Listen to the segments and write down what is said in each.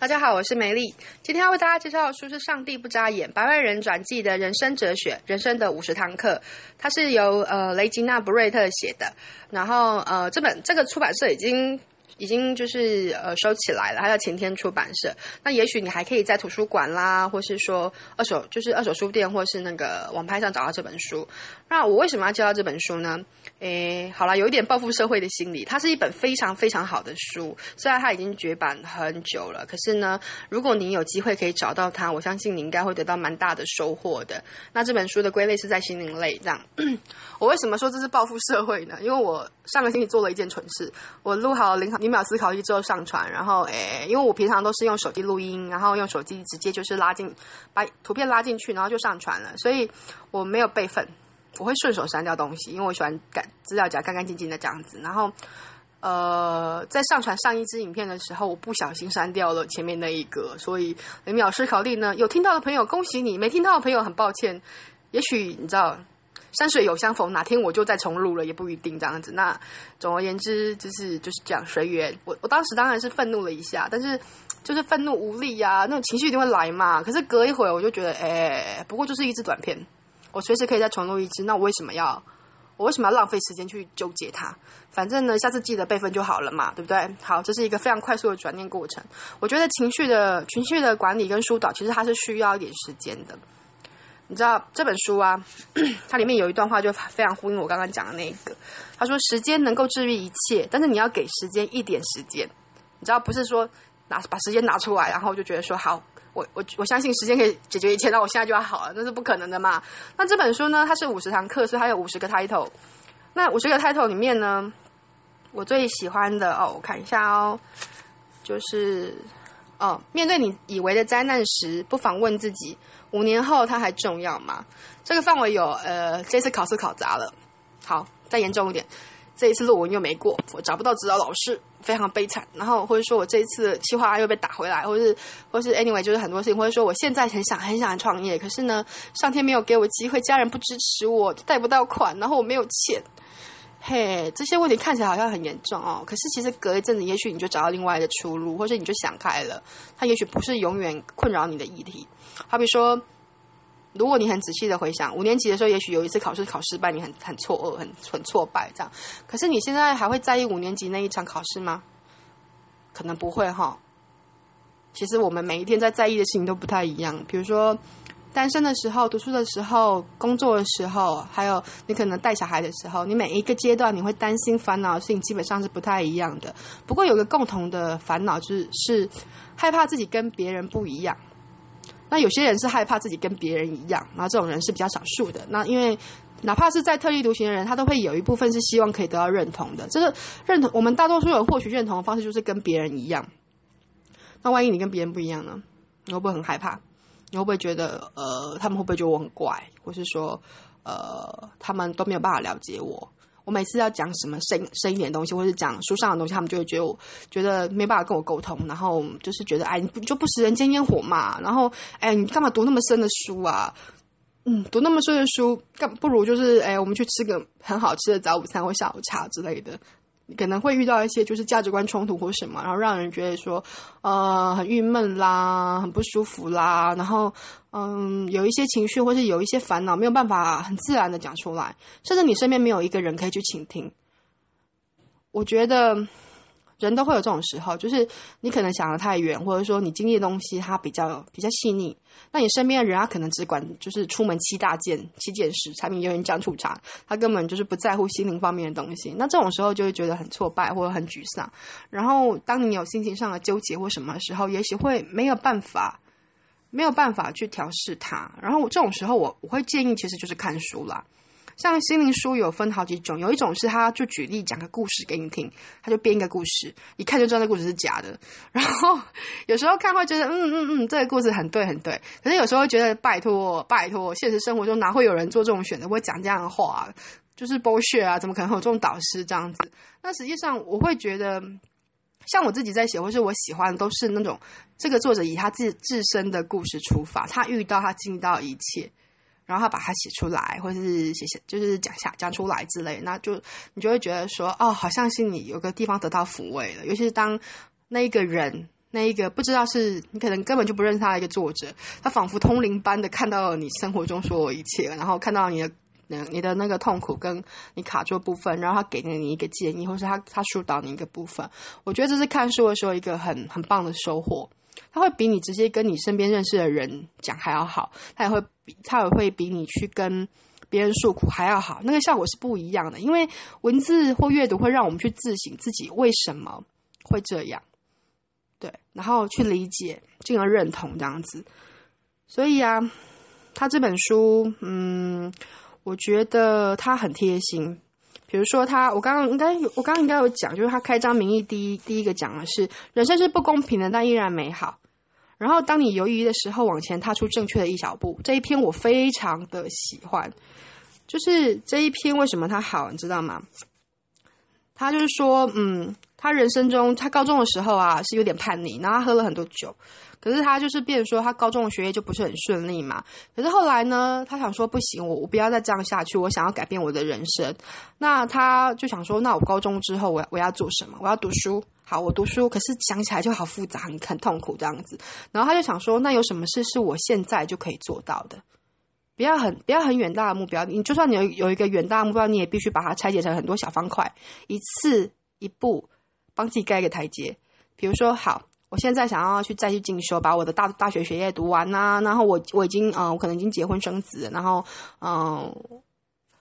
大家好，我是梅丽。今天要为大家介绍的书是《上帝不眨眼：白外人转记的人生哲学——人生的五十堂课》，它是由呃雷吉娜·布瑞特写的。然后呃，这本这个出版社已经。已经就是呃收起来了，它叫晴天出版社。那也许你还可以在图书馆啦，或是说二手就是二手书店，或是那个网拍上找到这本书。那我为什么要介绍这本书呢？诶，好啦，有一点报复社会的心理。它是一本非常非常好的书，虽然它已经绝版很久了，可是呢，如果你有机会可以找到它，我相信你应该会得到蛮大的收获的。那这本书的归类是在心灵类这样。我为什么说这是报复社会呢？因为我上个星期做了一件蠢事，我录好零零秒思考力之后上传，然后诶，因为我平常都是用手机录音，然后用手机直接就是拉进，把图片拉进去，然后就上传了，所以我没有备份，我会顺手删掉东西，因为我喜欢干资料夹干干净净的这样子。然后呃，在上传上一支影片的时候，我不小心删掉了前面那一格，所以零秒思考力呢，有听到的朋友恭喜你，没听到的朋友很抱歉，也许你知道。山水有相逢，哪天我就再重录了，也不一定这样子。那总而言之，就是就是这样随缘。我我当时当然是愤怒了一下，但是就是愤怒无力呀、那种情绪一定会来嘛。可是隔一会，我就觉得，哎，不过就是一支短片，我随时可以再重录一支。那我为什么要我为什么要浪费时间去纠结它？反正呢，下次记得备份就好了嘛，对不对？好，这是一个非常快速的转念过程。我觉得情绪的情绪的管理跟疏导，其实它是需要一点时间的。你知道这本书啊，它里面有一段话就非常呼应我刚刚讲的那个。他说：“时间能够治愈一切，但是你要给时间一点时间。你知道，不是说拿把时间拿出来，然后就觉得说好，我我我相信时间可以解决一切，那我现在就要好了，那是不可能的嘛。那这本书呢，它是五十堂课，所以它有五十个 title。那五十个 title 里面呢，我最喜欢的哦，我看一下哦，就是哦，面对你以为的灾难时，不妨问自己。”五年后它还重要吗？这个范围有呃，这次考试考砸了，好，再严重一点，这一次论文又没过，我找不到指导老师，非常悲惨。然后或者说我这一次企划又被打回来，或是或是 anyway 就是很多事情，或者说我现在很想很想创业，可是呢，上天没有给我机会，家人不支持我，贷不到款，然后我没有钱。嘿，这些问题看起来好像很严重哦，可是其实隔一阵子，也许你就找到另外的出路，或者你就想开了，它也许不是永远困扰你的议题。好比说，如果你很仔细的回想，五年级的时候，也许有一次考试考失败，你很很错愕，很很挫败这样。可是你现在还会在意五年级那一场考试吗？可能不会哈。其实我们每一天在在意的事情都不太一样，比如说。单身的时候、读书的时候、工作的时候，还有你可能带小孩的时候，你每一个阶段你会担心、烦恼的事情基本上是不太一样的。不过有个共同的烦恼就是是害怕自己跟别人不一样。那有些人是害怕自己跟别人一样，然后这种人是比较少数的。那因为哪怕是在特立独行的人，他都会有一部分是希望可以得到认同的。这个认同，我们大多数人获取认同的方式就是跟别人一样。那万一你跟别人不一样呢？你会不会很害怕？你会不会觉得，呃，他们会不会觉得我很怪，或是说，呃，他们都没有办法了解我？我每次要讲什么深深一点的东西，或是讲书上的东西，他们就会觉得我觉得没办法跟我沟通，然后就是觉得，哎，你不就不食人间烟火嘛？然后，哎，你干嘛读那么深的书啊？嗯，读那么深的书，干不如就是，哎，我们去吃个很好吃的早午餐或下午茶之类的。可能会遇到一些就是价值观冲突或什么，然后让人觉得说，呃，很郁闷啦，很不舒服啦，然后，嗯，有一些情绪或是有一些烦恼没有办法很自然的讲出来，甚至你身边没有一个人可以去倾听。我觉得。人都会有这种时候，就是你可能想得太远，或者说你经历的东西它比较比较细腻，那你身边的人他可能只管就是出门七大件七件事，柴米油盐酱醋茶，他根本就是不在乎心灵方面的东西。那这种时候就会觉得很挫败或者很沮丧。然后当你有心情上的纠结或什么的时候，也许会没有办法没有办法去调试它。然后这种时候我我会建议其实就是看书啦。像心灵书有分好几种，有一种是他就举例讲个故事给你听，他就编一个故事，一看就知道那故事是假的。然后有时候看会觉得，嗯嗯嗯，这个故事很对很对。可是有时候觉得，拜托拜托，现实生活中哪会有人做这种选择，会讲这样的话？就是 bullshit 啊，怎么可能会有这种导师这样子？那实际上我会觉得，像我自己在写，或是我喜欢的，都是那种这个作者以他自自身的故事出发，他遇到他经历到一切。然后他把它写出来，或是写写，就是讲下讲出来之类，那就你就会觉得说，哦，好像心里有个地方得到抚慰了。尤其是当那一个人那一个不知道是你可能根本就不认识他的一个作者，他仿佛通灵般的看到了你生活中所有一切，然后看到你的。你的那个痛苦跟你卡住的部分，然后他给了你一个建议，或是他他疏导你一个部分，我觉得这是看书的时候一个很很棒的收获。他会比你直接跟你身边认识的人讲还要好，他也会比他也会比你去跟别人诉苦还要好，那个效果是不一样的。因为文字或阅读会让我们去自省自己为什么会这样，对，然后去理解，进而认同这样子。所以啊，他这本书，嗯。我觉得他很贴心，比如说他，我刚刚应该有，我刚刚应该有讲，就是他开张名义第一第一个讲的是人生是不公平的，但依然美好。然后当你犹豫的时候，往前踏出正确的一小步。这一篇我非常的喜欢，就是这一篇为什么它好，你知道吗？他就是说，嗯，他人生中他高中的时候啊是有点叛逆，然后他喝了很多酒。可是他就是变说，他高中的学业就不是很顺利嘛。可是后来呢，他想说不行，我我不要再这样下去，我想要改变我的人生。那他就想说，那我高中之后我要我要做什么？我要读书。好，我读书。可是想起来就好复杂，很很痛苦这样子。然后他就想说，那有什么事是我现在就可以做到的？不要很不要很远大的目标，你就算你有有一个远大的目标，你也必须把它拆解成很多小方块，一次一步帮自己盖一个台阶。比如说，好。我现在想要去再去进修，把我的大大学学业读完呐、然后我我已经嗯、呃，我可能已经结婚生子，然后嗯、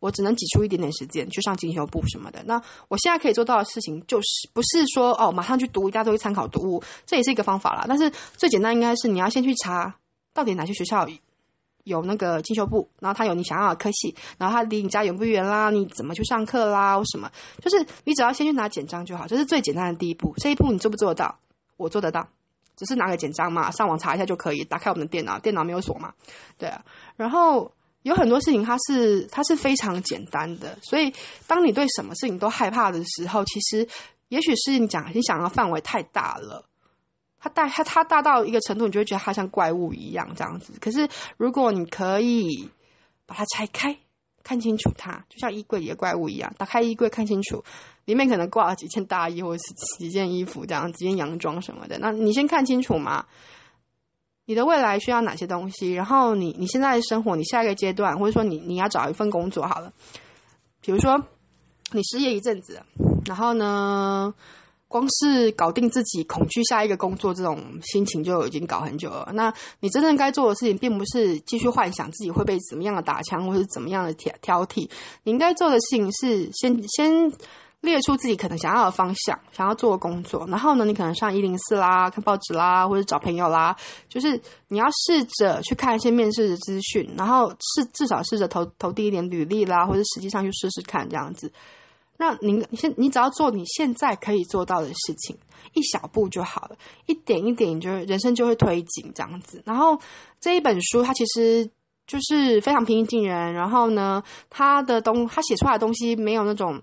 我只能挤出一点点时间去上进修部什么的。那我现在可以做到的事情，就是不是说哦，马上去读一大堆参考读物，这也是一个方法啦。但是最简单应该是你要先去查到底哪些学校有那个进修部，然后他有你想要的科系，然后他离你家远不远啦？你怎么去上课啦？什么？就是你只要先去拿简章就好，这是最简单的第一步。这一步你做不做得到？我做得到，只是拿个简章嘛，上网查一下就可以。打开我们的电脑，电脑没有锁嘛，对啊。然后有很多事情它是它是非常简单的，所以当你对什么事情都害怕的时候，其实也许是你讲你想要范围太大了，它大它它大到一个程度，你就会觉得它像怪物一样这样子。可是如果你可以把它拆开，看清楚它，就像衣柜里的怪物一样，打开衣柜看清楚。里面可能挂了几件大衣，或者是几件衣服，这样几件洋装什么的。那你先看清楚嘛，你的未来需要哪些东西？然后你你现在的生活，你下一个阶段，或者说你你要找一份工作好了。比如说你失业一阵子，然后呢，光是搞定自己恐惧下一个工作这种心情就已经搞很久了。那你真正该做的事情，并不是继续幻想自己会被怎么样的打枪，或者是怎么样的挑挑剔。你应该做的事情是先先。列出自己可能想要的方向，想要做的工作，然后呢，你可能上一零四啦，看报纸啦，或者找朋友啦，就是你要试着去看一些面试的资讯，然后试至少试着投投递一点履历啦，或者实际上去试试看这样子。那您现你只要做你现在可以做到的事情，一小步就好了，一点一点，你就人生就会推进这样子。然后这一本书它其实就是非常平易近人，然后呢，它的东他写出来的东西没有那种。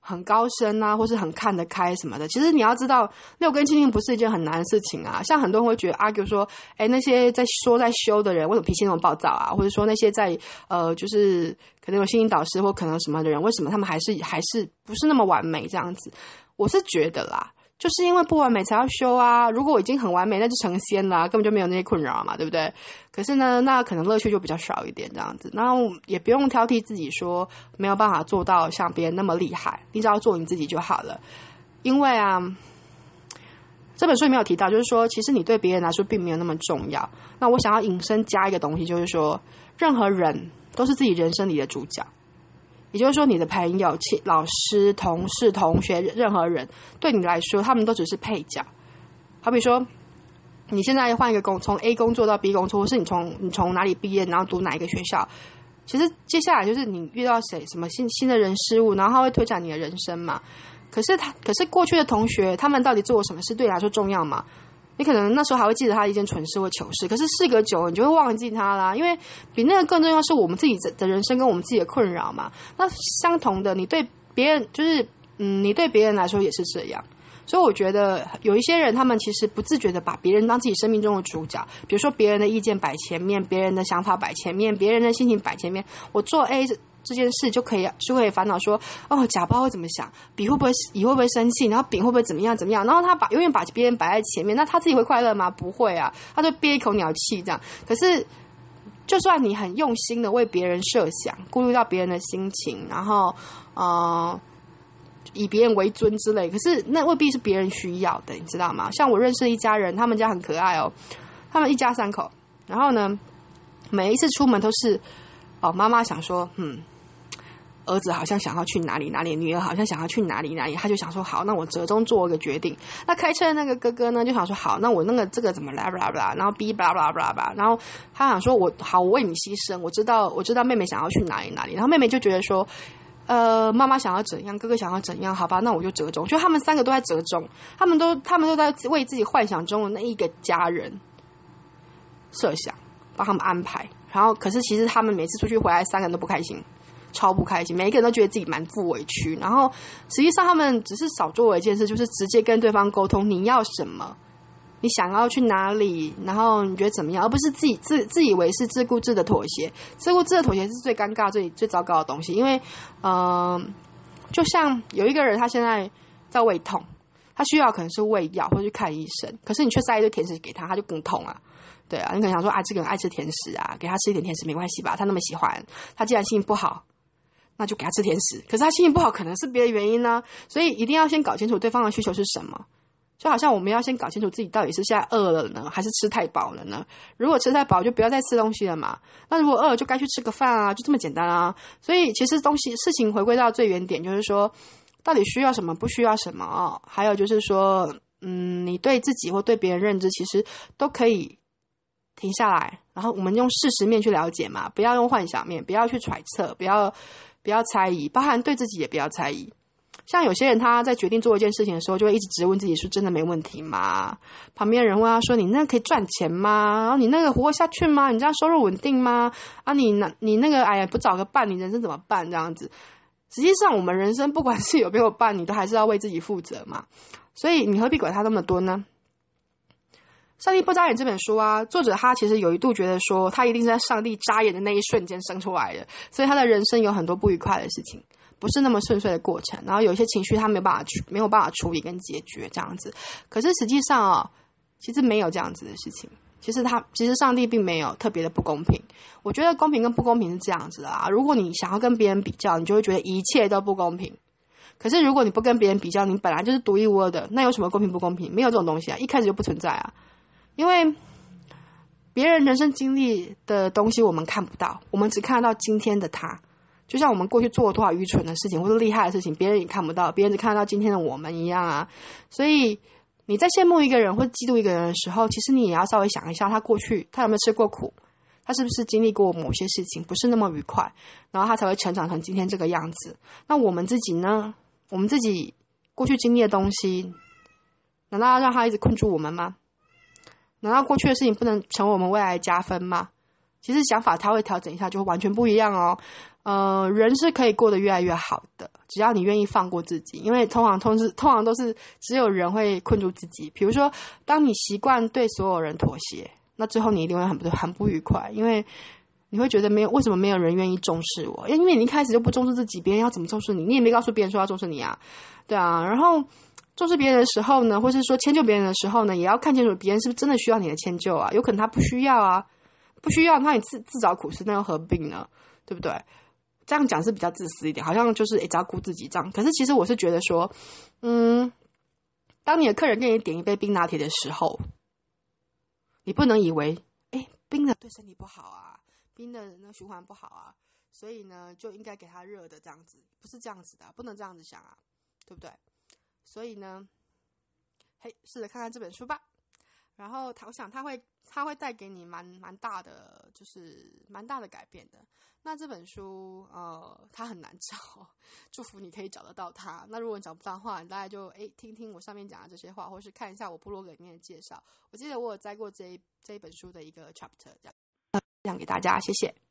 很高深啊，或是很看得开什么的。其实你要知道，六根清净不是一件很难的事情啊。像很多人会觉得 argue 说，哎，那些在说在修的人，为什么脾气那么暴躁啊？或者说那些在呃，就是可能有心灵导师或可能什么的人，为什么他们还是还是不是那么完美这样子？我是觉得啦。就是因为不完美才要修啊！如果我已经很完美，那就成仙了，根本就没有那些困扰嘛，对不对？可是呢，那可能乐趣就比较少一点，这样子。那也不用挑剔自己，说没有办法做到像别人那么厉害，你只要做你自己就好了。因为啊，这本书里没有提到，就是说，其实你对别人来说并没有那么重要。那我想要引申加一个东西，就是说，任何人都是自己人生里的主角。也就是说，你的朋友、老师、同事、同学，任何人对你来说，他们都只是配角。好比说，你现在换一个工，从 A 工作到 B 工作，或是你从你从哪里毕业，然后读哪一个学校，其实接下来就是你遇到谁，什么新新的人事物，然后他会推展你的人生嘛。可是他，可是过去的同学，他们到底做了什么事，对你来说重要吗？你可能那时候还会记得他一件蠢事或糗事，可是事隔久了，你就会忘记他啦。因为比那个更重要是我们自己的人生跟我们自己的困扰嘛。那相同的，你对别人就是，嗯，你对别人来说也是这样。所以我觉得有一些人，他们其实不自觉的把别人当自己生命中的主角，比如说别人的意见摆前面，别人的想法摆前面，别人的心情摆前面。我做 A 这件事就可以就可以烦恼说，哦，甲不知道会怎么想，B 会不会乙会不会生气，然后丙会不会怎么样怎么样，然后他把永远把别人摆在前面，那他自己会快乐吗？不会啊，他就憋一口鸟气这样。可是，就算你很用心的为别人设想，顾虑到别人的心情，然后呃以别人为尊之类，可是那未必是别人需要的，你知道吗？像我认识一家人，他们家很可爱哦，他们一家三口，然后呢，每一次出门都是哦，妈妈想说，嗯。儿子好像想要去哪里哪里，女儿好像想要去哪里哪里，他就想说好，那我折中做一个决定。那开车的那个哥哥呢，就想说好，那我那个这个怎么来，巴拉巴拉，然后 B 巴拉巴拉巴拉巴拉，然后他想说我好，我为你牺牲，我知道我知道妹妹想要去哪里哪里，然后妹妹就觉得说，呃，妈妈想要怎样，哥哥想要怎样，好吧，那我就折中，就他们三个都在折中，他们都他们都在为自己幻想中的那一个家人设想，帮他们安排，然后可是其实他们每次出去回来，三个人都不开心。超不开心，每一个人都觉得自己满腹委屈，然后实际上他们只是少做了一件事，就是直接跟对方沟通你要什么，你想要去哪里，然后你觉得怎么样，而不是自己自自以为是自顾自的妥协，自顾自的妥协是最尴尬、最最糟糕的东西，因为嗯、就像有一个人他现在在胃痛，他需要可能是胃药或者去看医生，可是你却塞一堆甜食给他，他就更痛啊。对啊，你可能想说啊，这个人爱吃甜食啊，给他吃一点甜食没关系吧，他那么喜欢，他既然心情不好。那就给他吃甜食，可是他心情不好，可能是别的原因呢，所以一定要先搞清楚对方的需求是什么。就好像我们要先搞清楚自己到底是现在饿了呢，还是吃太饱了呢？如果吃太饱，就不要再吃东西了嘛。那如果饿，就该去吃个饭啊，就这么简单啊。所以其实东西事情回归到最原点，就是说到底需要什么，不需要什么哦。还有就是说，嗯，你对自己或对别人认知，其实都可以停下来，然后我们用事实面去了解嘛，不要用幻想面，不要去揣测，不要。不要猜疑，包含对自己也不要猜疑。像有些人他在决定做一件事情的时候，就会一直质问自己：是真的没问题吗？旁边人问他说：“你那可以赚钱吗？然后你那个活下去吗？你这样收入稳定吗？啊，你那，你那个，哎呀，不找个伴，你人生怎么办？这样子。实际上，我们人生不管是有没有伴，你都还是要为自己负责嘛。所以，你何必管他那么多呢？”《上帝不眨眼》这本书啊，作者他其实有一度觉得说，他一定是在上帝眨眼的那一瞬间生出来的，所以他的人生有很多不愉快的事情，不是那么顺遂的过程。然后有一些情绪他没有办法去，没有办法处理跟解决这样子。可是实际上啊，其实没有这样子的事情。其实他，其实上帝并没有特别的不公平。我觉得公平跟不公平是这样子的啊。如果你想要跟别人比较，你就会觉得一切都不公平。可是如果你不跟别人比较，你本来就是独一无二的，那有什么公平不公平？没有这种东西啊，一开始就不存在啊。因为别人人生经历的东西我们看不到，我们只看得到今天的他。就像我们过去做了多少愚蠢的事情或者厉害的事情，别人也看不到，别人只看得到今天的我们一样啊。所以你在羡慕一个人或嫉妒一个人的时候，其实你也要稍微想一下，他过去他有没有吃过苦，他是不是经历过某些事情不是那么愉快，然后他才会成长成今天这个样子。那我们自己呢？我们自己过去经历的东西，难道要让他一直困住我们吗？难道过去的事情不能成为我们未来加分吗？其实想法他会调整一下，就会完全不一样哦。呃，人是可以过得越来越好的，只要你愿意放过自己。因为通常通是通常都是只有人会困住自己。比如说，当你习惯对所有人妥协，那最后你一定会很不很不愉快，因为你会觉得没有为什么没有人愿意重视我？因为你一开始就不重视自己，别人要怎么重视你？你也没告诉别人说要重视你啊，对啊，然后。重视别人的时候呢，或是说迁就别人的时候呢，也要看清楚别人是不是真的需要你的迁就啊？有可能他不需要啊，不需要，那你自自找苦吃，那又何必呢？对不对？这样讲是比较自私一点，好像就是诶，只要顾自己这样。可是其实我是觉得说，嗯，当你的客人给你点一杯冰拿铁的时候，你不能以为，诶，冰的对身体不好啊，冰的那循环不好啊，所以呢就应该给他热的这样子，不是这样子的，不能这样子想啊，对不对？所以呢，嘿，试着看看这本书吧。然后他，我想他会，他会带给你蛮蛮大的，就是蛮大的改变的。那这本书，呃，它很难找，祝福你可以找得到它。那如果你找不到的话，你大概就诶听听我上面讲的这些话，或是看一下我部落格里面的介绍。我记得我有摘过这一这一本书的一个 chapter，这样分享给大家，谢谢。